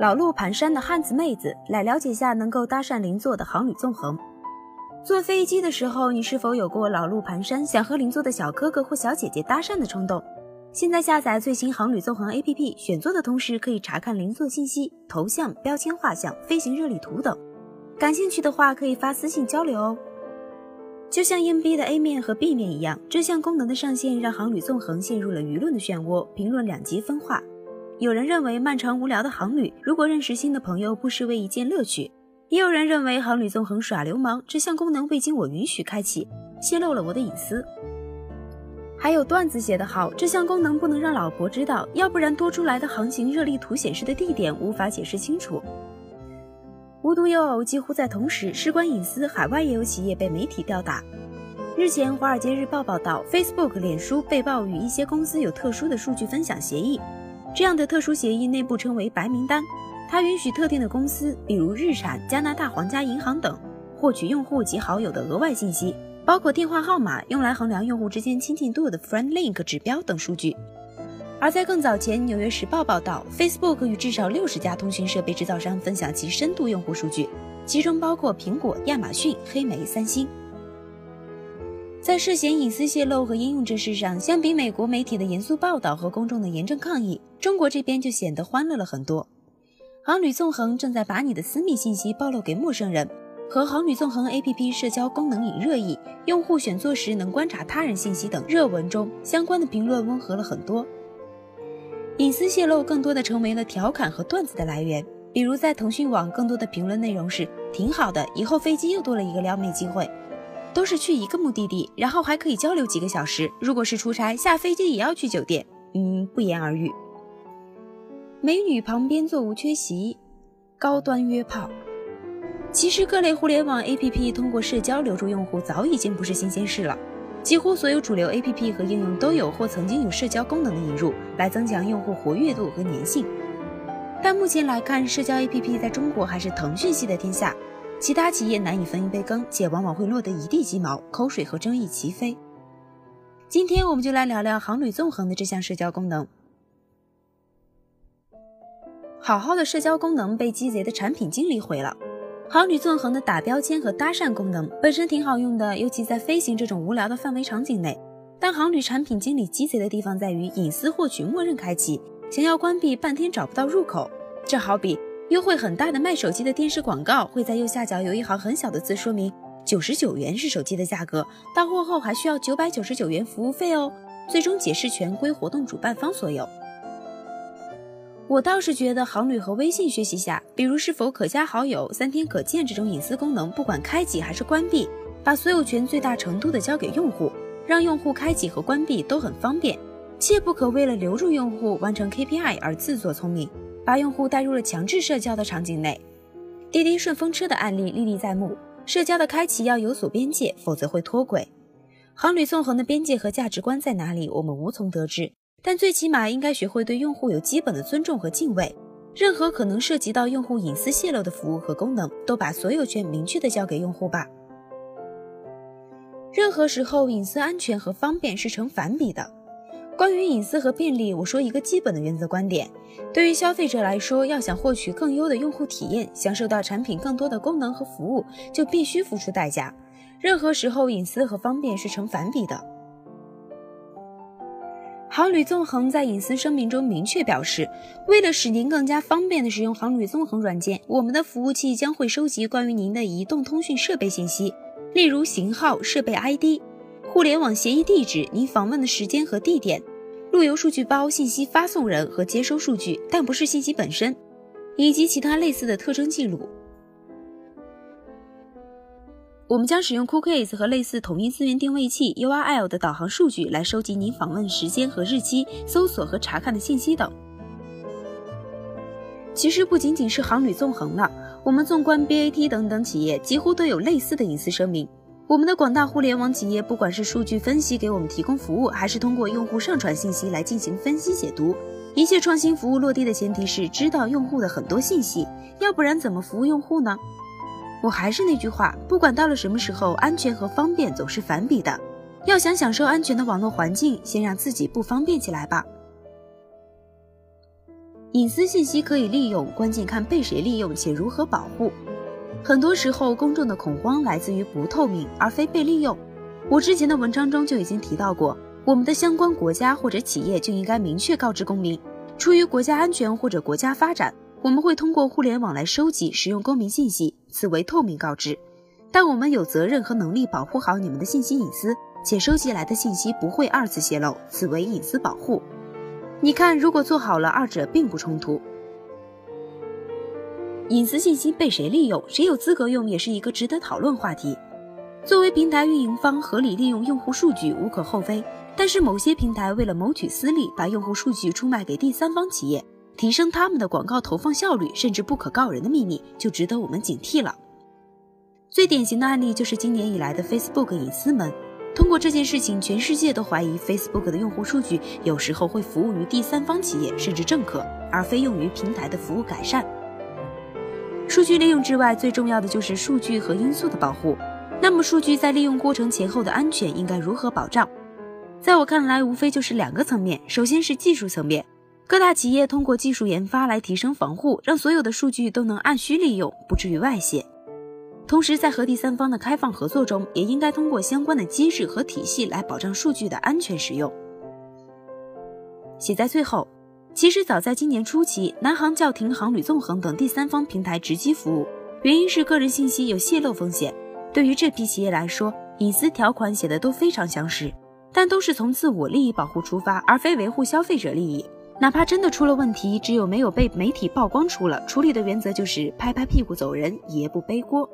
老路盘山的汉子妹子，来了解下能够搭讪邻座的航旅纵横。坐飞机的时候，你是否有过老路盘山，想和邻座的小哥哥或小姐姐搭讪的冲动？现在下载最新航旅纵横 APP，选座的同时可以查看邻座信息、头像、标签画像、飞行热力图等。感兴趣的话，可以发私信交流哦。就像硬币的 A 面和 B 面一样，这项功能的上线让航旅纵横陷入了舆论的漩涡，评论两极分化。有人认为漫长无聊的航旅，如果认识新的朋友，不失为一件乐趣；也有人认为航旅纵横耍流氓，这项功能未经我允许开启，泄露了我的隐私。还有段子写得好，这项功能不能让老婆知道，要不然多出来的航行热力图显示的地点无法解释清楚。无独有偶，几乎在同时，事关隐私，海外也有企业被媒体吊打。日前，《华尔街日报》报道，Facebook 脸书被曝与一些公司有特殊的数据分享协议。这样的特殊协议内部称为白名单，它允许特定的公司，比如日产、加拿大皇家银行等，获取用户及好友的额外信息，包括电话号码，用来衡量用户之间亲近度的 Friend Link 指标等数据。而在更早前，《纽约时报》报道，Facebook 与至少六十家通讯设备制造商分享其深度用户数据，其中包括苹果、亚马逊、黑莓、三星。在涉嫌隐私泄露和应用这事上，相比美国媒体的严肃报道和公众的严正抗议，中国这边就显得欢乐了很多。航旅纵横正在把你的私密信息暴露给陌生人，和航旅纵横 APP 社交功能引热议，用户选座时能观察他人信息等热文中，相关的评论温和了很多。隐私泄露更多的成为了调侃和段子的来源，比如在腾讯网，更多的评论内容是挺好的，以后飞机又多了一个撩妹机会。都是去一个目的地，然后还可以交流几个小时。如果是出差，下飞机也要去酒店。嗯，不言而喻。美女旁边坐无缺席，高端约炮。其实各类互联网 APP 通过社交留住用户，早已经不是新鲜事了。几乎所有主流 APP 和应用都有或曾经有社交功能的引入，来增强用户活跃度和粘性。但目前来看，社交 APP 在中国还是腾讯系的天下。其他企业难以分一杯羹，且往往会落得一地鸡毛，口水和争议齐飞。今天我们就来聊聊航旅纵横的这项社交功能。好好的社交功能被鸡贼的产品经理毁了。航旅纵横的打标签和搭讪功能本身挺好用的，尤其在飞行这种无聊的范围场景内。但航旅产品经理鸡贼的地方在于隐私获取默认开启，想要关闭半天找不到入口。这好比。优惠很大的卖手机的电视广告会在右下角有一行很小的字，说明九十九元是手机的价格，到货后还需要九百九十九元服务费哦。最终解释权归活动主办方所有。我倒是觉得航旅和微信学习下，比如是否可加好友、三天可见这种隐私功能，不管开启还是关闭，把所有权最大程度的交给用户，让用户开启和关闭都很方便，切不可为了留住用户、完成 KPI 而自作聪明。把用户带入了强制社交的场景内，滴滴顺风车的案例历历在目。社交的开启要有所边界，否则会脱轨。航旅纵横的边界和价值观在哪里，我们无从得知。但最起码应该学会对用户有基本的尊重和敬畏。任何可能涉及到用户隐私泄露的服务和功能，都把所有权明确的交给用户吧。任何时候，隐私安全和方便是成反比的。关于隐私和便利，我说一个基本的原则观点：对于消费者来说，要想获取更优的用户体验，享受到产品更多的功能和服务，就必须付出代价。任何时候，隐私和方便是成反比的。航旅纵横在隐私声明中明确表示，为了使您更加方便地使用航旅纵横软件，我们的服务器将会收集关于您的移动通讯设备信息，例如型号、设备 ID、互联网协议地址、您访问的时间和地点。路由数据包信息发送人和接收数据，但不是信息本身，以及其他类似的特征记录。我们将使用 Cookies 和类似统一资源定位器 URL 的导航数据来收集您访问时间和日期、搜索和查看的信息等。其实不仅仅是航旅纵横了，我们纵观 BAT 等等企业，几乎都有类似的隐私声明。我们的广大互联网企业，不管是数据分析给我们提供服务，还是通过用户上传信息来进行分析解读，一切创新服务落地的前提是知道用户的很多信息，要不然怎么服务用户呢？我还是那句话，不管到了什么时候，安全和方便总是反比的。要想享受安全的网络环境，先让自己不方便起来吧。隐私信息可以利用，关键看被谁利用且如何保护。很多时候，公众的恐慌来自于不透明，而非被利用。我之前的文章中就已经提到过，我们的相关国家或者企业就应该明确告知公民，出于国家安全或者国家发展，我们会通过互联网来收集、使用公民信息，此为透明告知。但我们有责任和能力保护好你们的信息隐私，且收集来的信息不会二次泄露，此为隐私保护。你看，如果做好了，二者并不冲突。隐私信息被谁利用，谁有资格用，也是一个值得讨论话题。作为平台运营方，合理利用用户数据无可厚非。但是某些平台为了谋取私利，把用户数据出卖给第三方企业，提升他们的广告投放效率，甚至不可告人的秘密，就值得我们警惕了。最典型的案例就是今年以来的 Facebook 隐私门。通过这件事情，全世界都怀疑 Facebook 的用户数据有时候会服务于第三方企业甚至政客，而非用于平台的服务改善。数据利用之外，最重要的就是数据和因素的保护。那么，数据在利用过程前后的安全应该如何保障？在我看来，无非就是两个层面。首先是技术层面，各大企业通过技术研发来提升防护，让所有的数据都能按需利用，不至于外泄。同时，在和第三方的开放合作中，也应该通过相关的机制和体系来保障数据的安全使用。写在最后，其实早在今年初期，南航叫停航旅纵横等第三方平台直机服务，原因是个人信息有泄露风险。对于这批企业来说，隐私条款写的都非常详实，但都是从自我利益保护出发，而非维护消费者利益。哪怕真的出了问题，只有没有被媒体曝光出了，处理的原则就是拍拍屁股走人，爷不背锅。